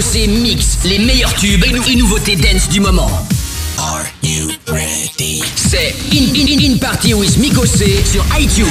C mix les meilleurs tubes et, nou- et nouveautés dance du moment. Are you ready? C'est in, in, in, in Party with Miko C sur iTunes.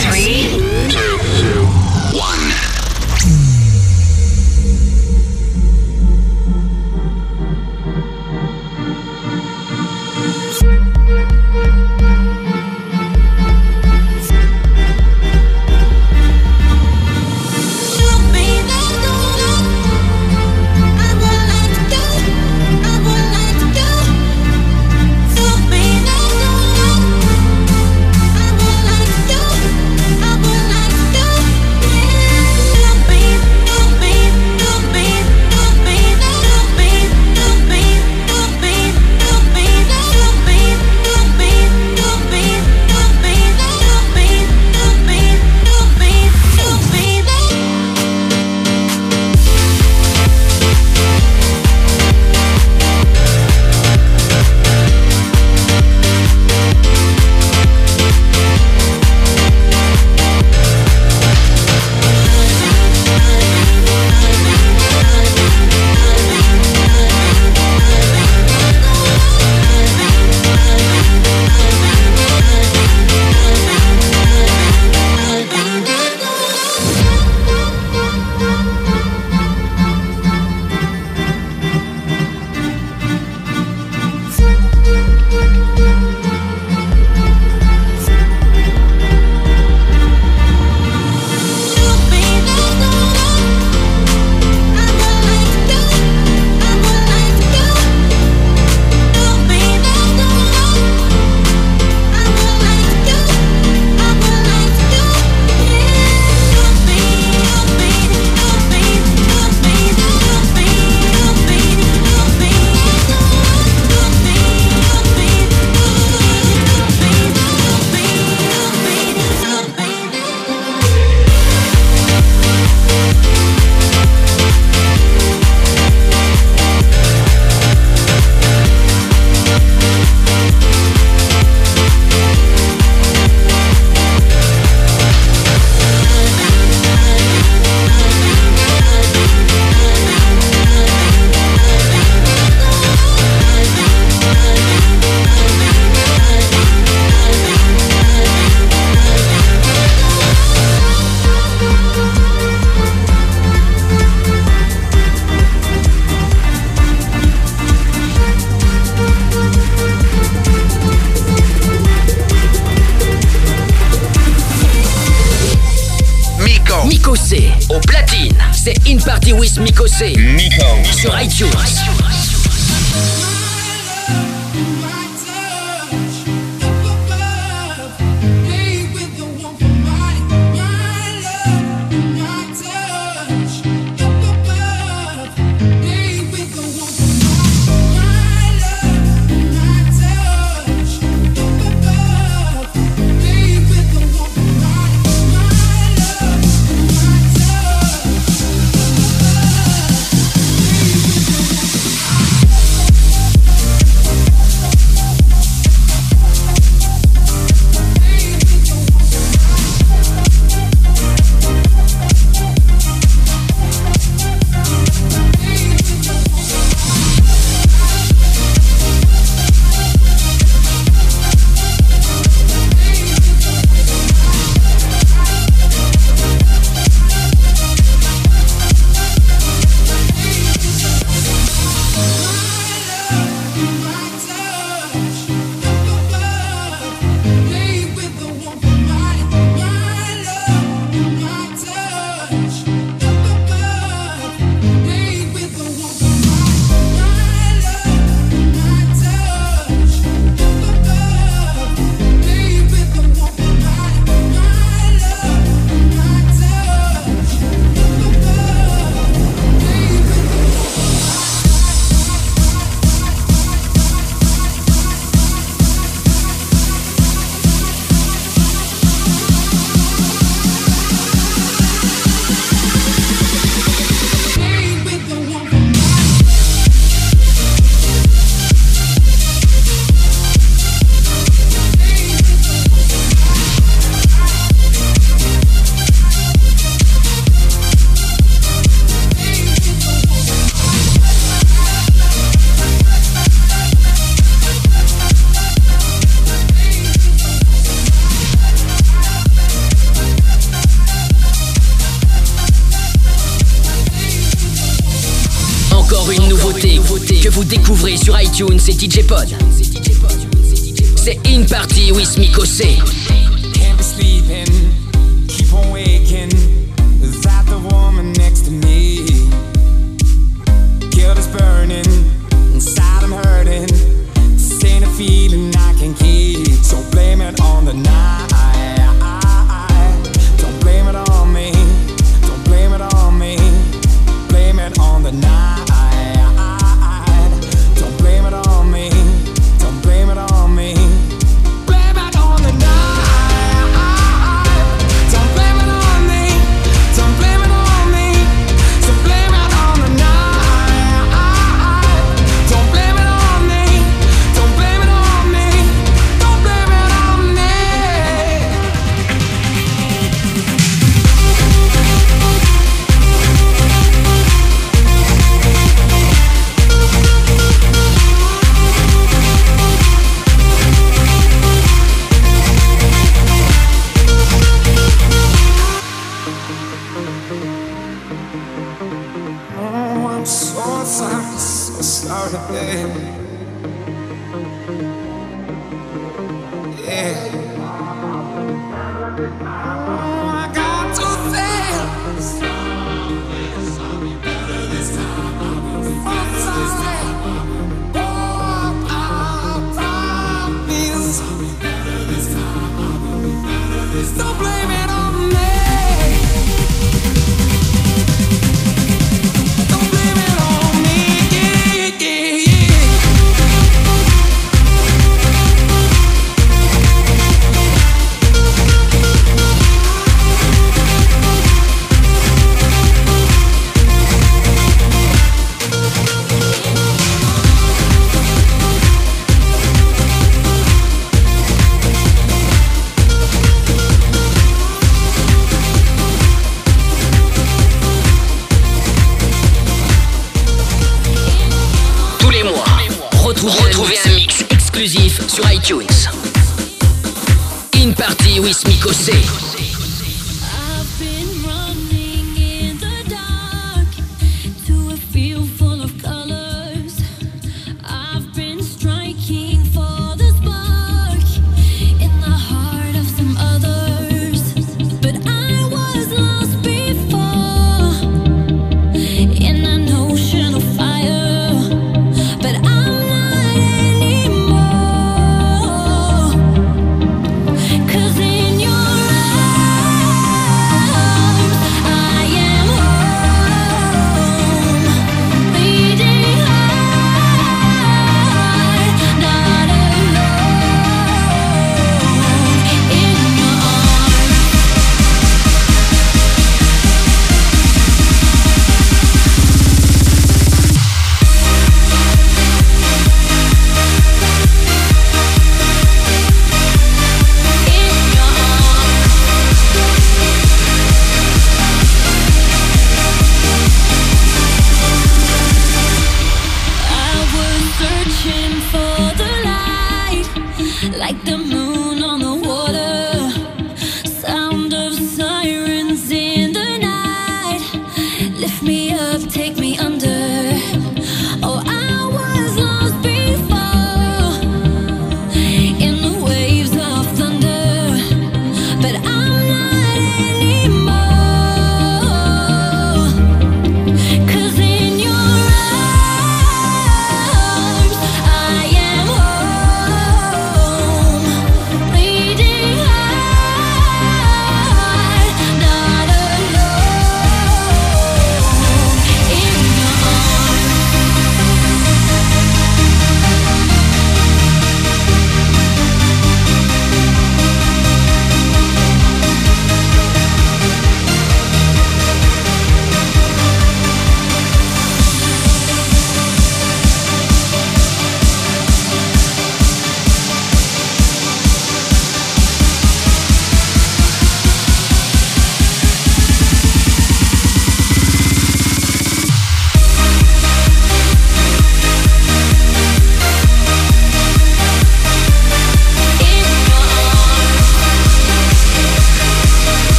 Découvrez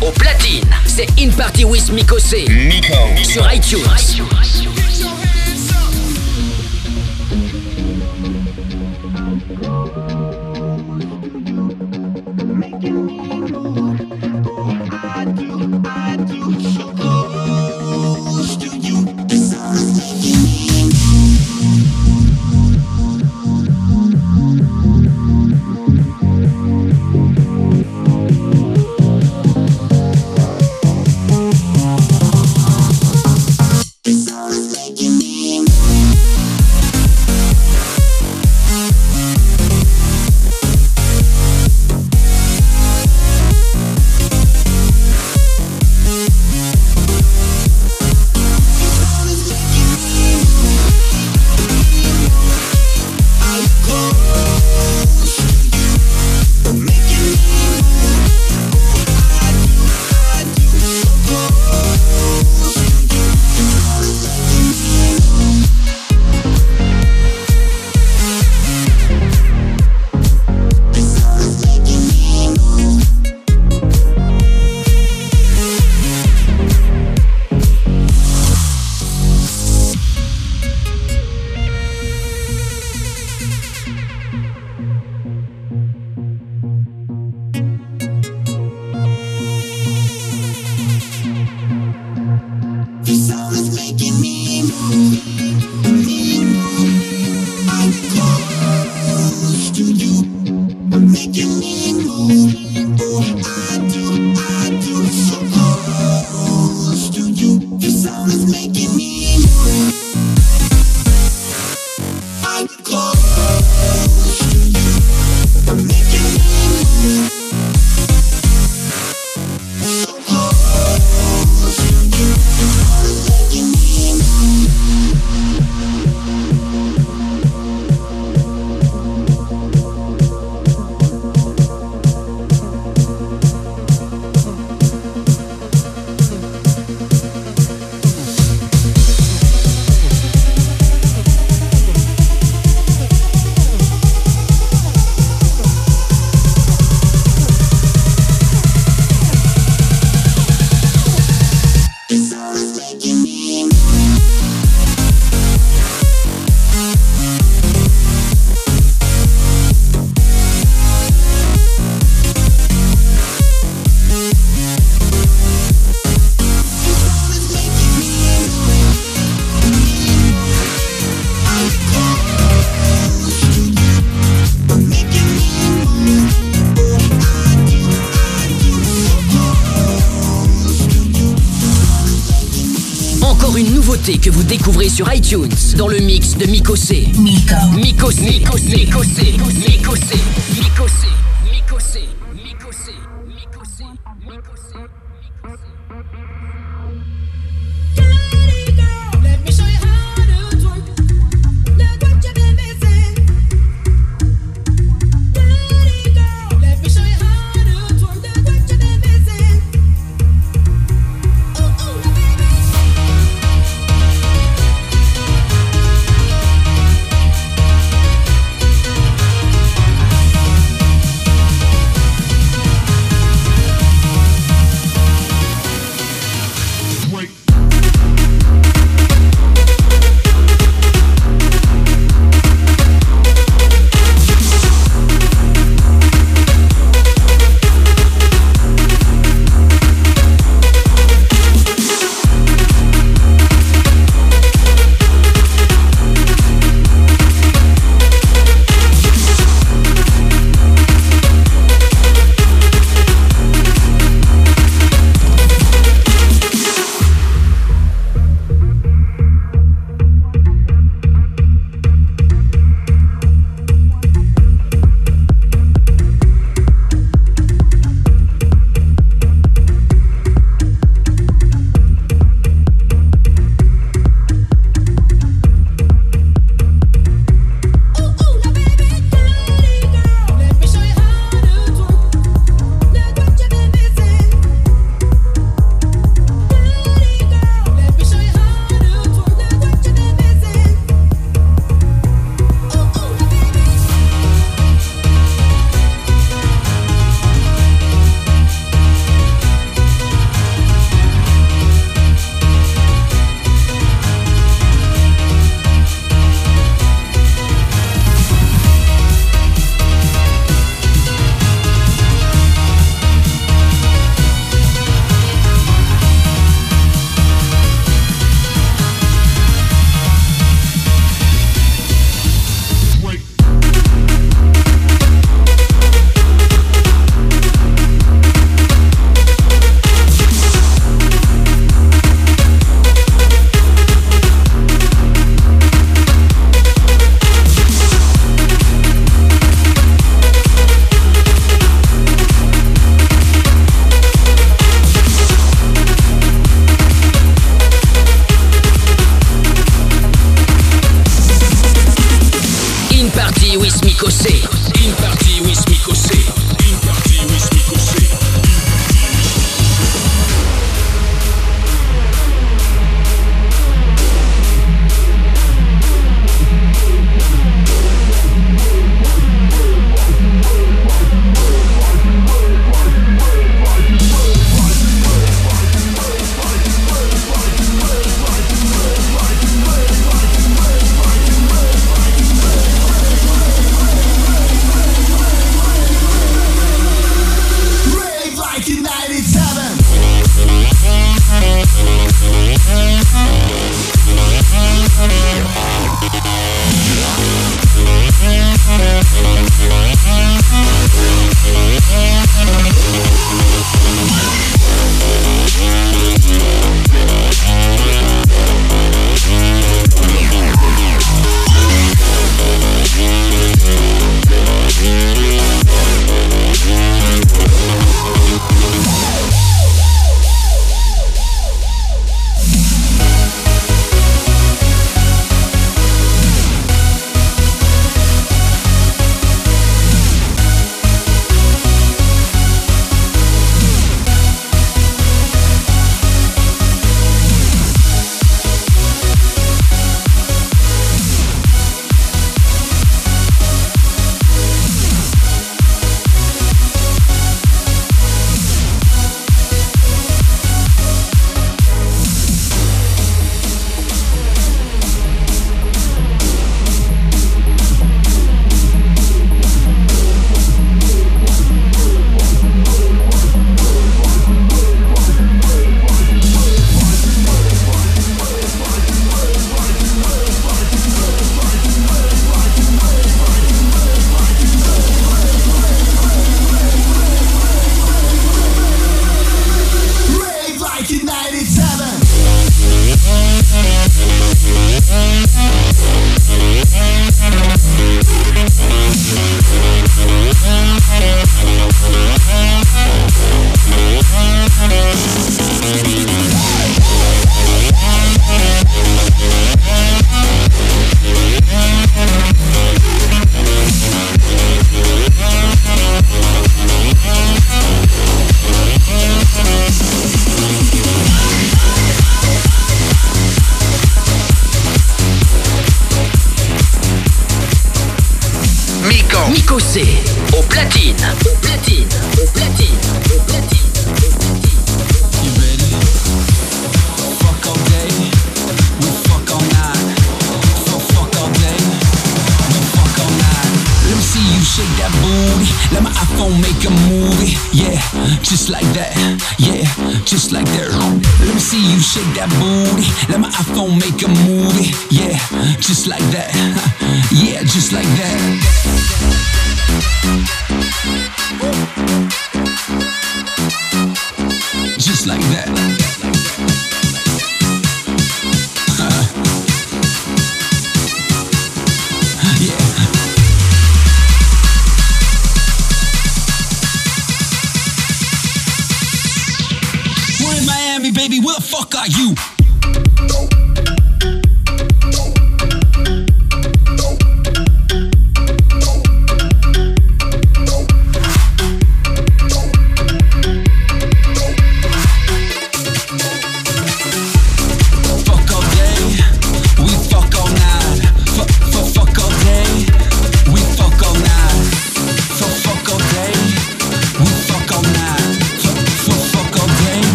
au platine. C'est In Party with Mikosé. Sur iTunes. Que vous découvrez sur iTunes dans le mix de Miko C. Miko. Miko C. Miko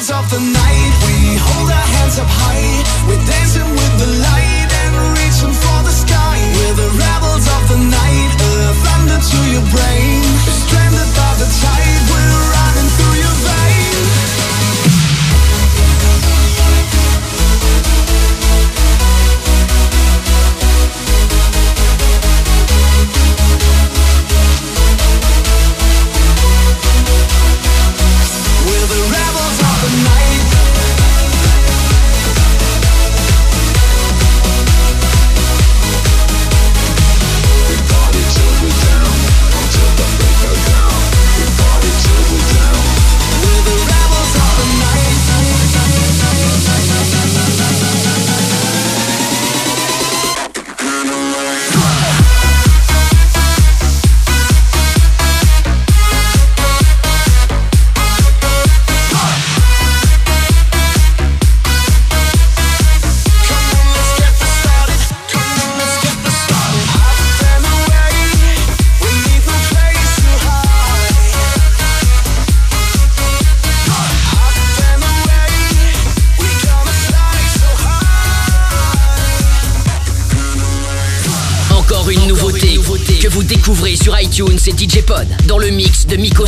heroes of the night We hold our hands up high. We're dancing with the light And reaching for the sky. We're the rebels of the night A thunder to your brain. De Miko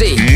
with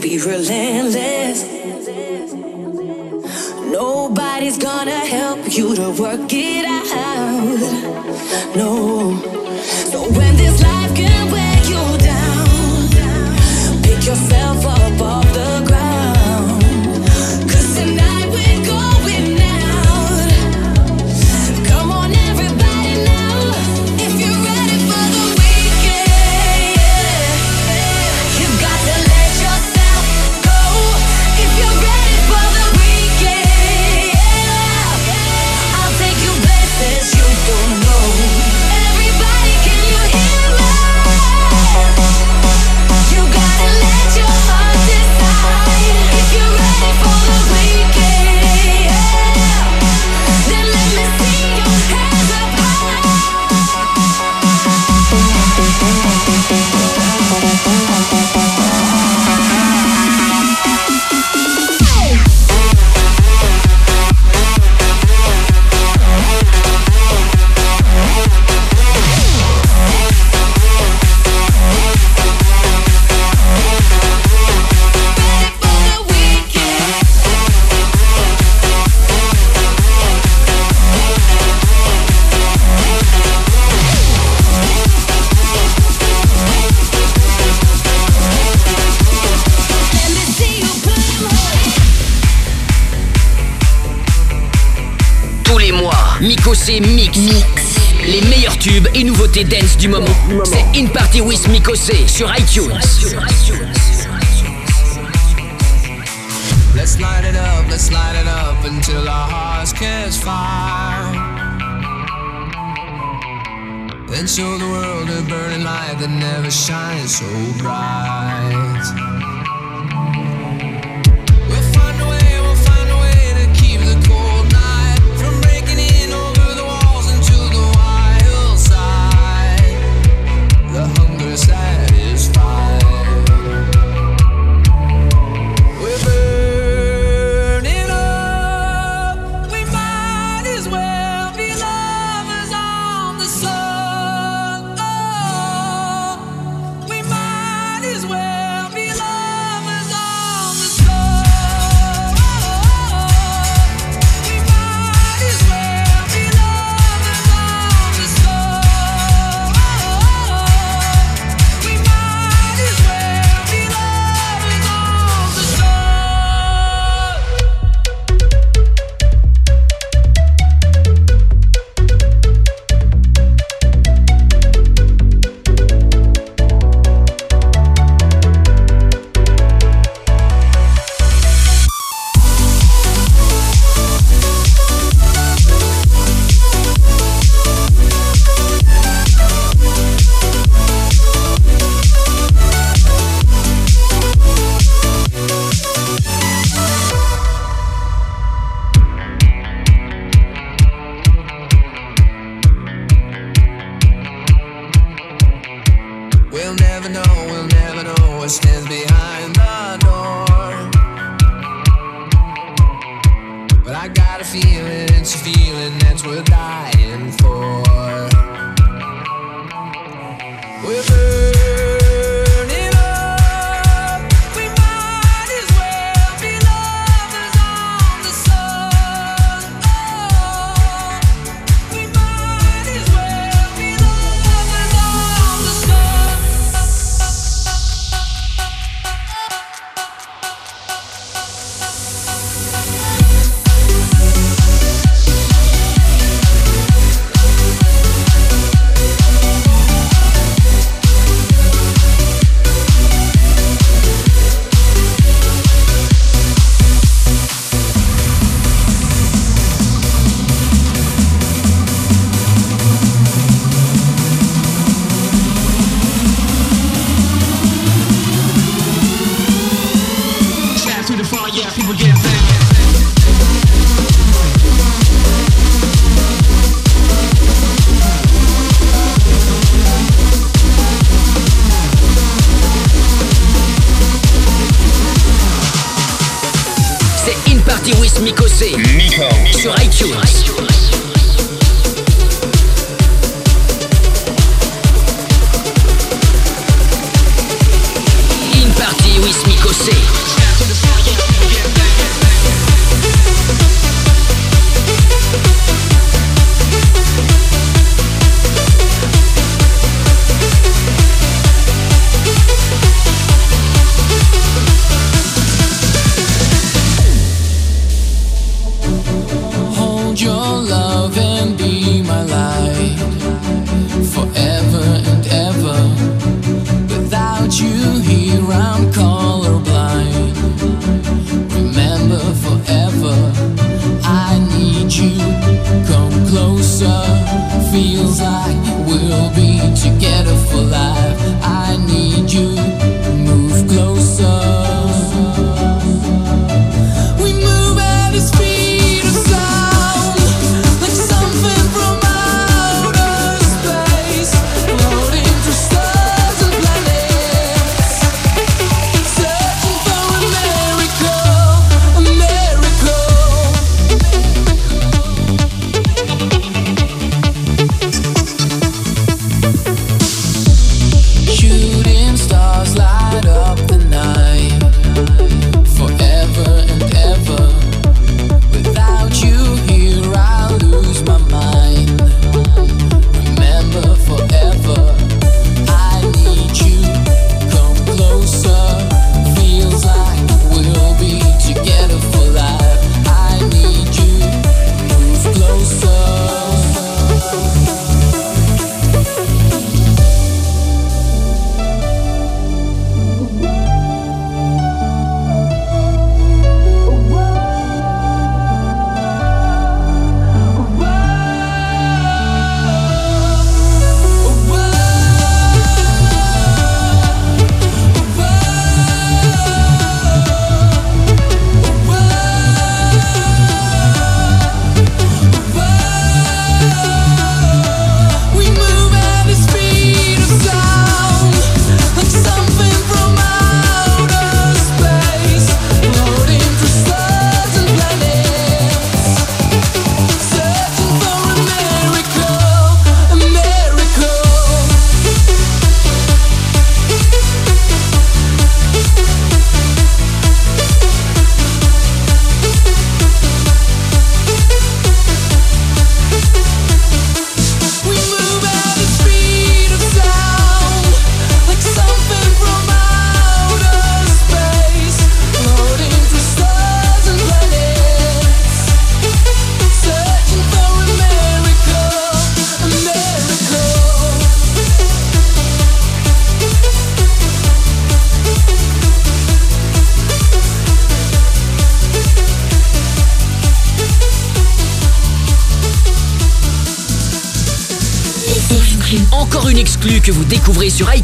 be relentless. Nobody's gonna help you to work it out. No. So when this life can wear you down, pick yourself up. c'est Mix. Mix. Les meilleurs tubes et nouveautés dance du moment. C'est In Party with Mikosé sur iTunes. Let's light it up, let's light it up until our hearts catch fire. Then show the world a burning light that never shines so bright.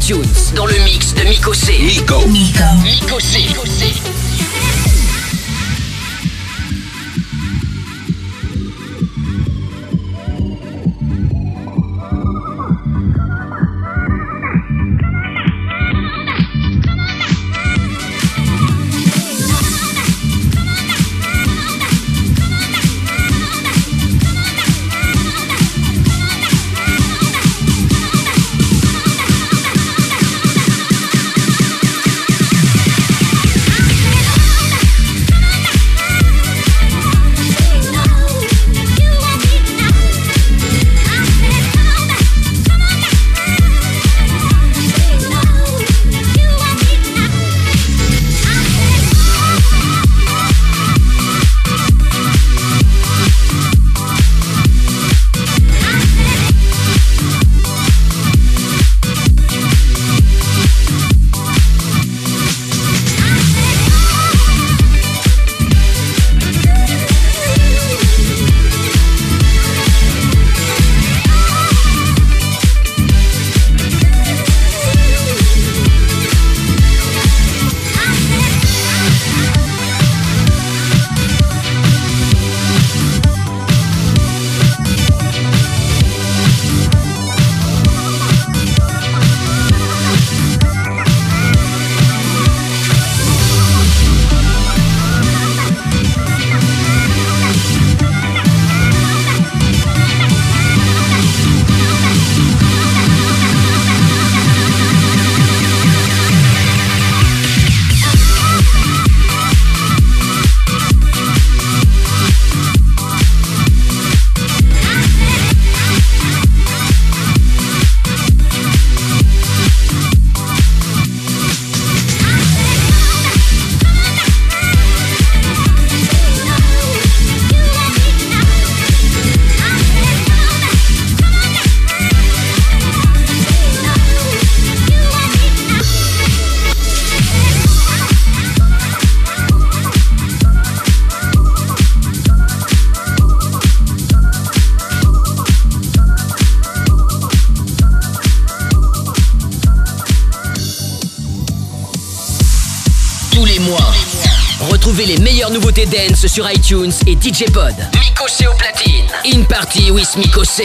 iTunes sur iTunes et DJ Pod. Miko C au platine. In Party with Miko C.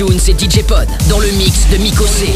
iTunes et DJ Pod dans le mix de Miko C.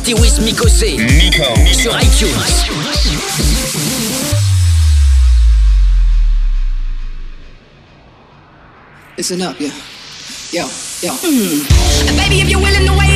Party with Miko C. Miko. Sur iTunes. Listen up, yeah. Yo, yo. Mm. Baby, if you're willing to wait.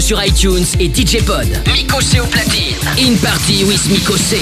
sur iTunes et DJ Pod. Miko C au platine. In Party with Miko C.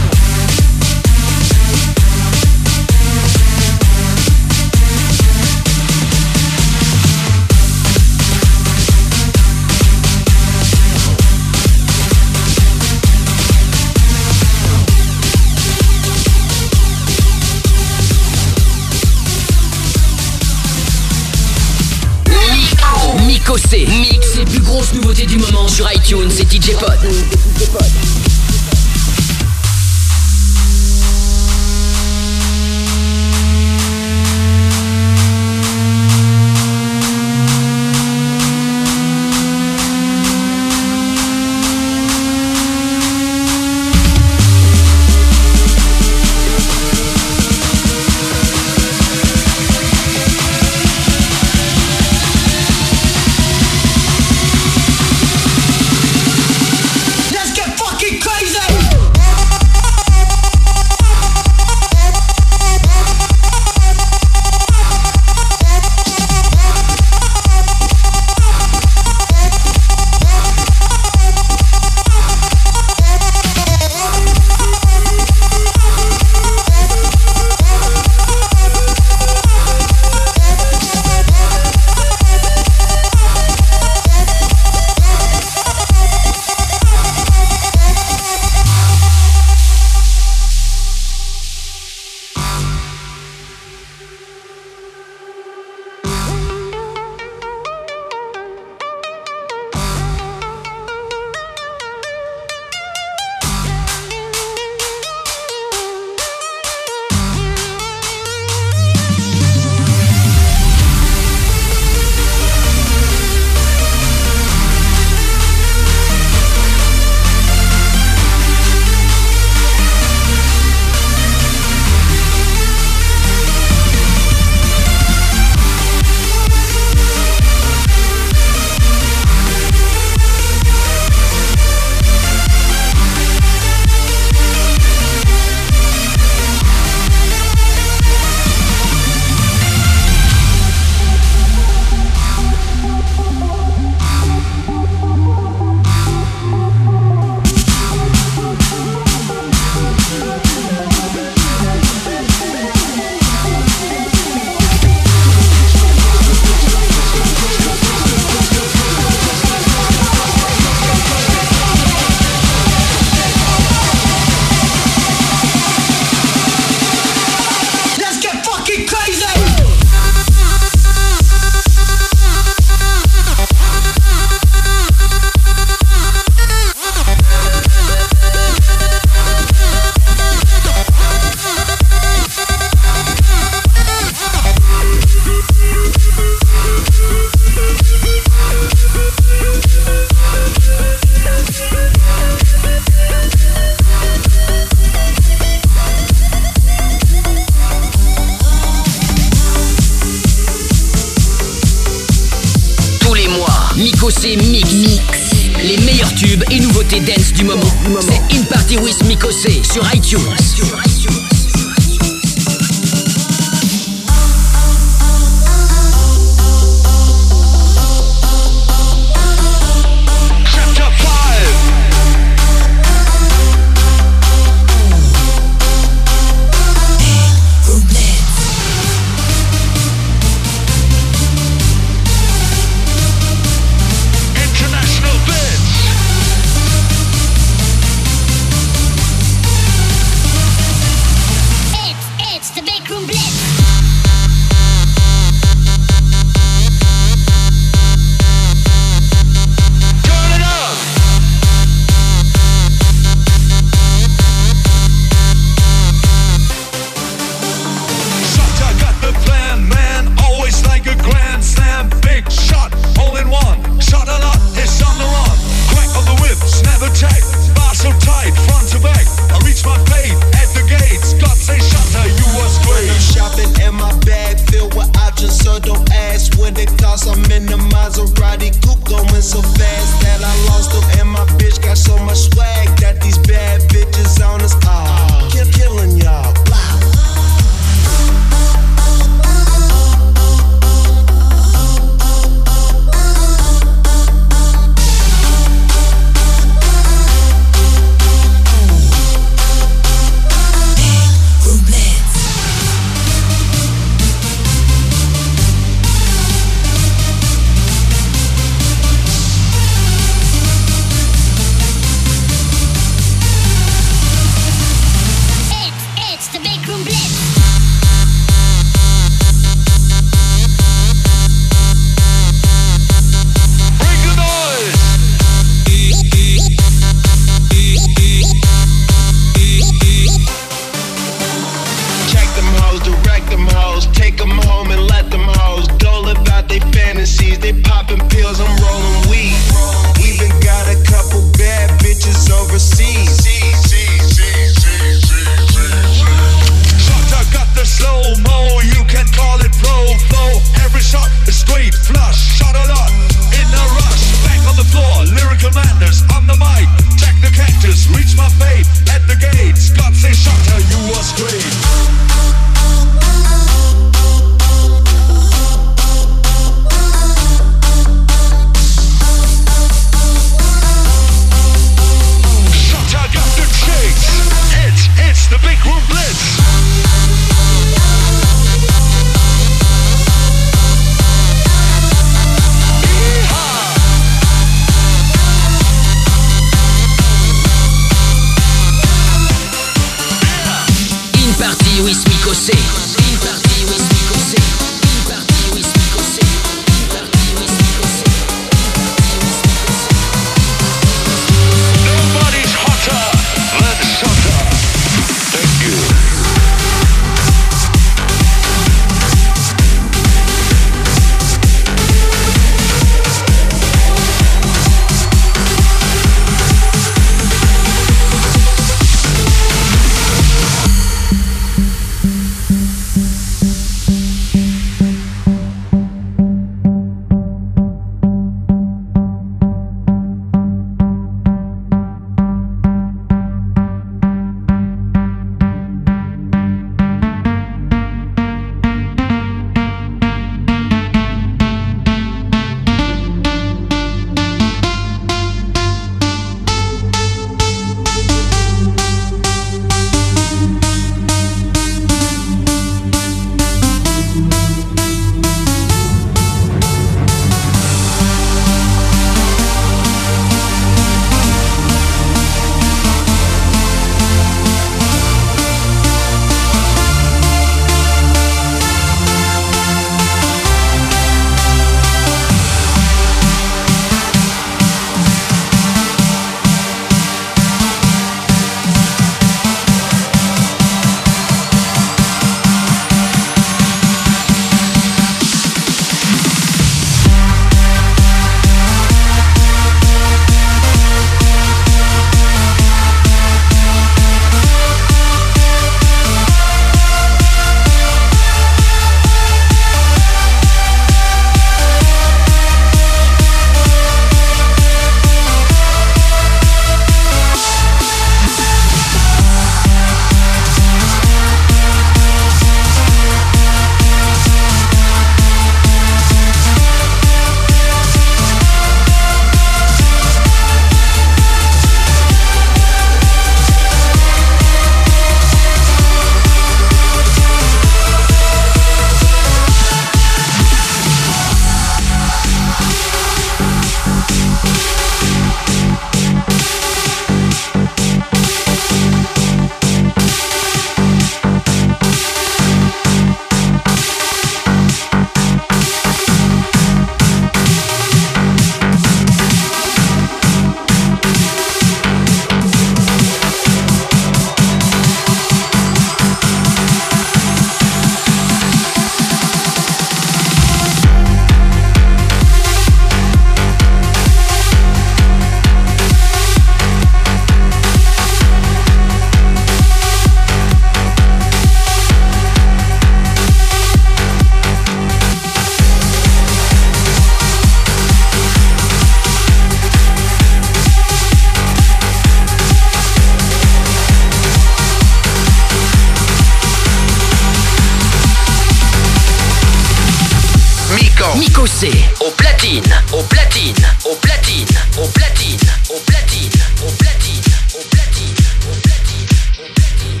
José au platine, au platine, au platine, au platine, au platine, au platine, au platine, au platine, au platine.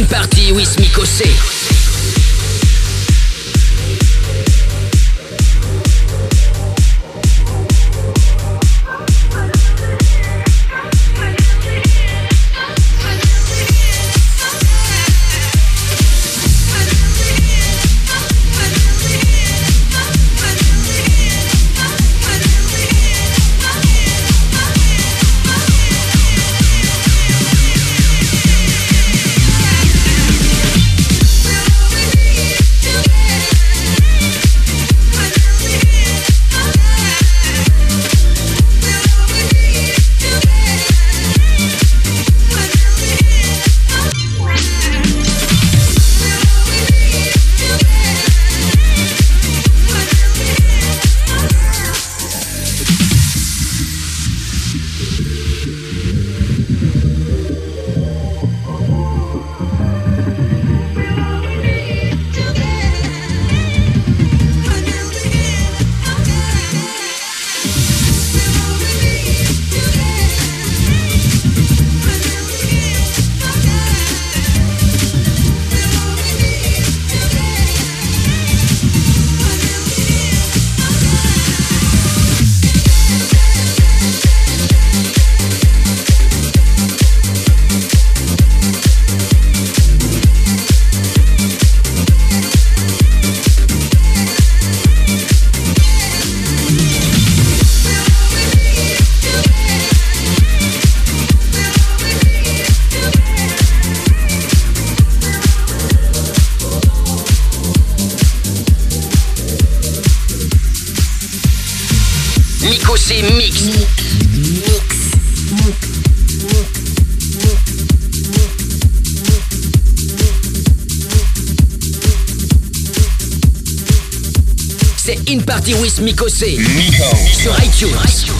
In party with Mikosé. Mikosé. Miko. Sur iTunes.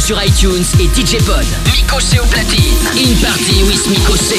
sur iTunes et DJ Pod. Miko C au platine. In Party with Miko C.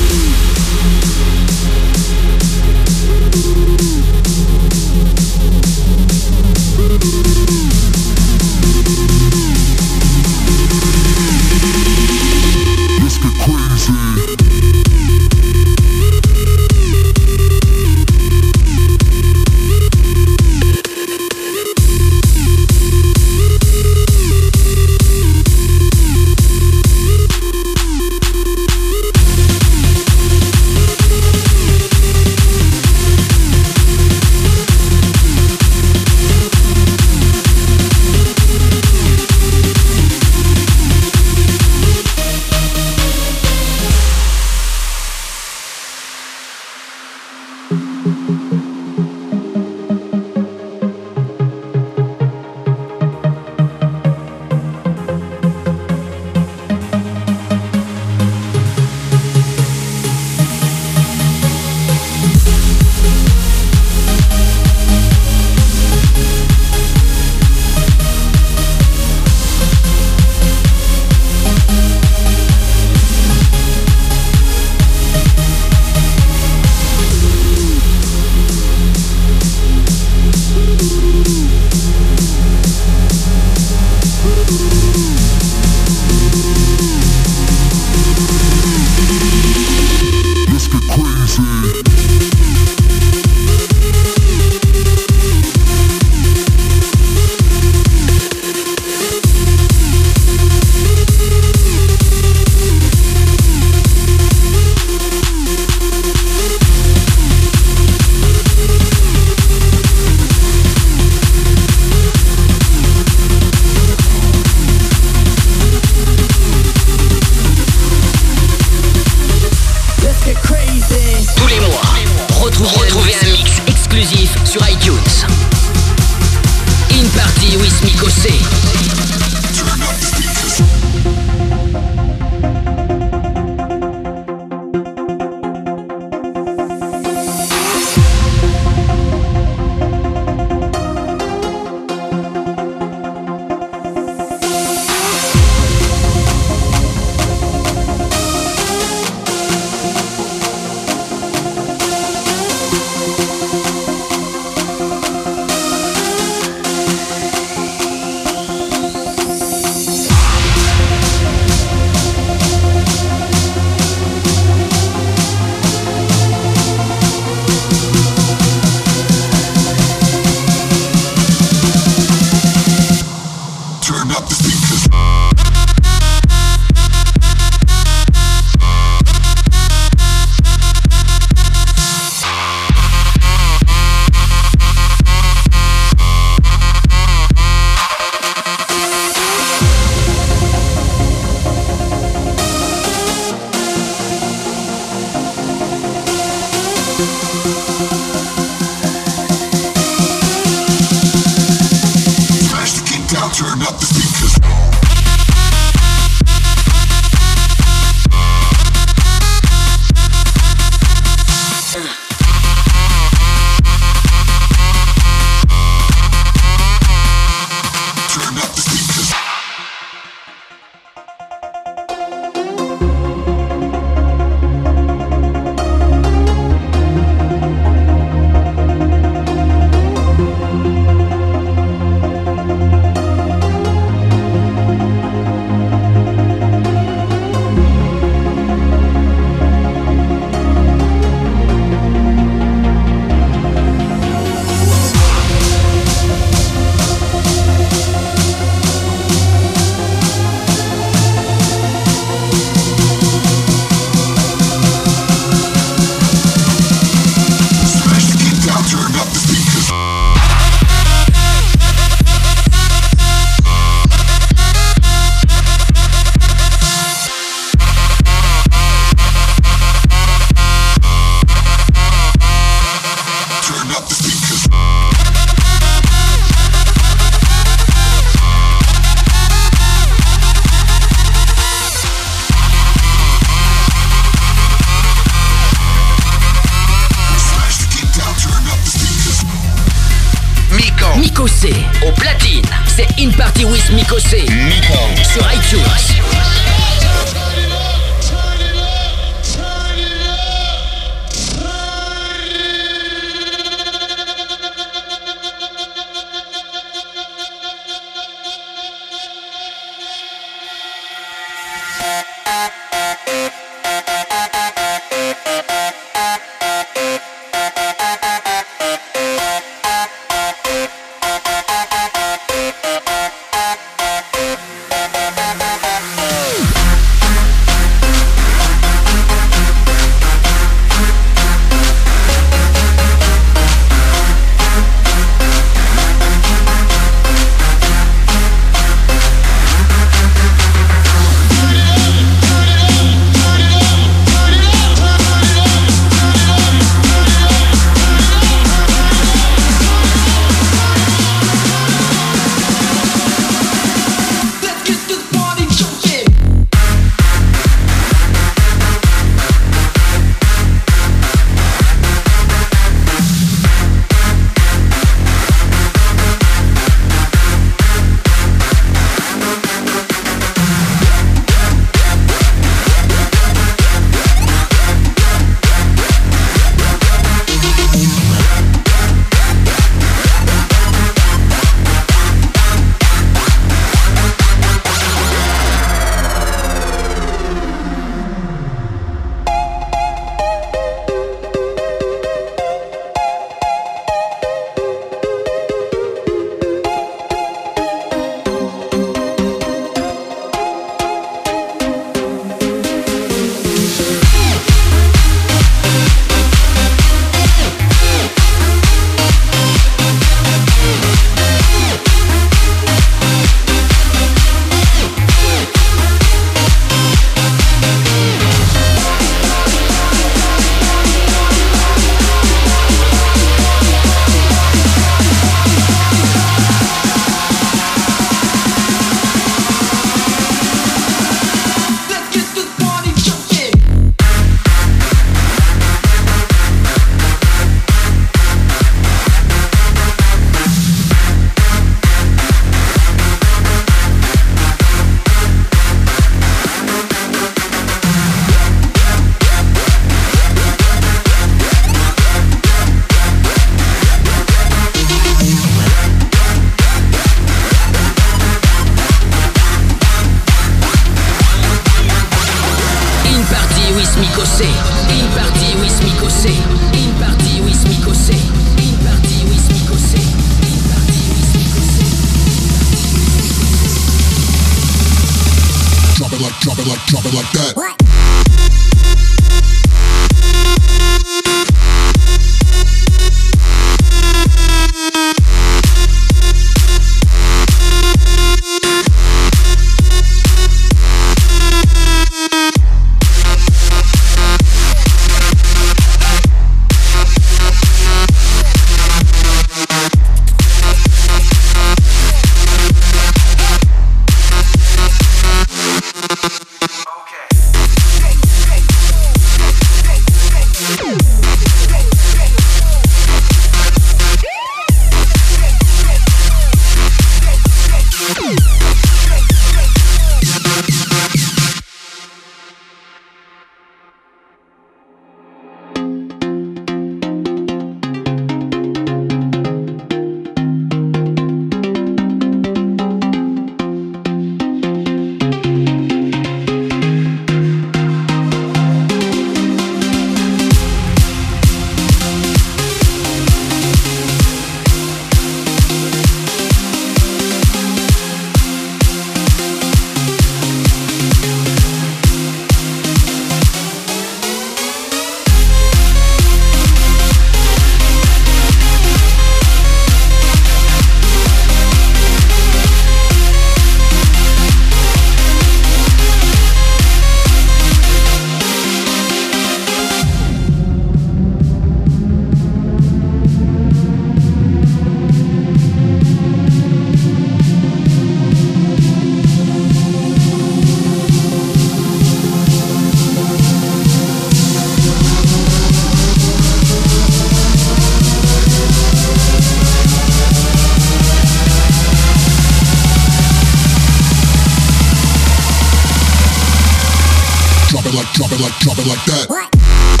like, drop it like, drop it like that.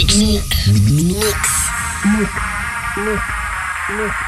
Mix. Retrouve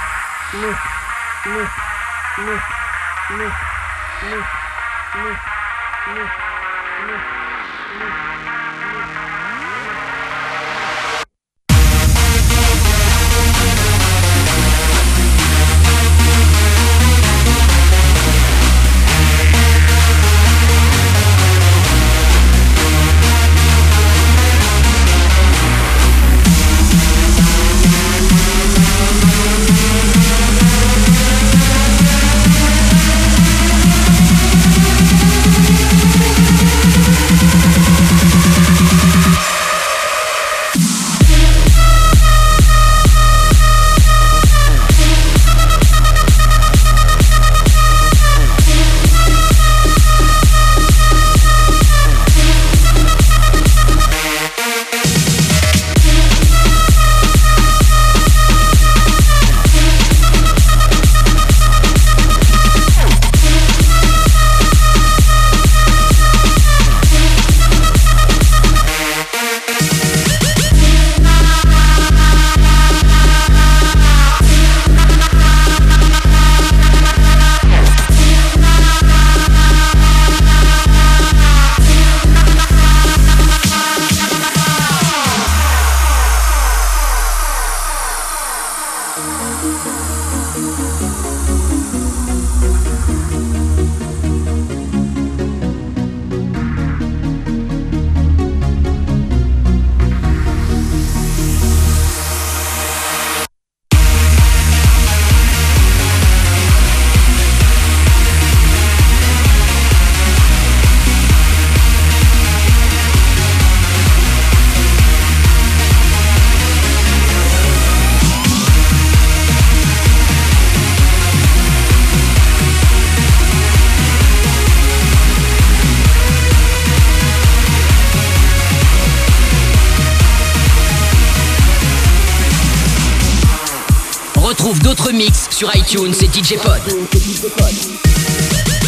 iTunes et DJ Pod.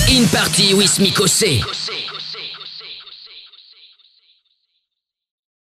In Party with Mikosé.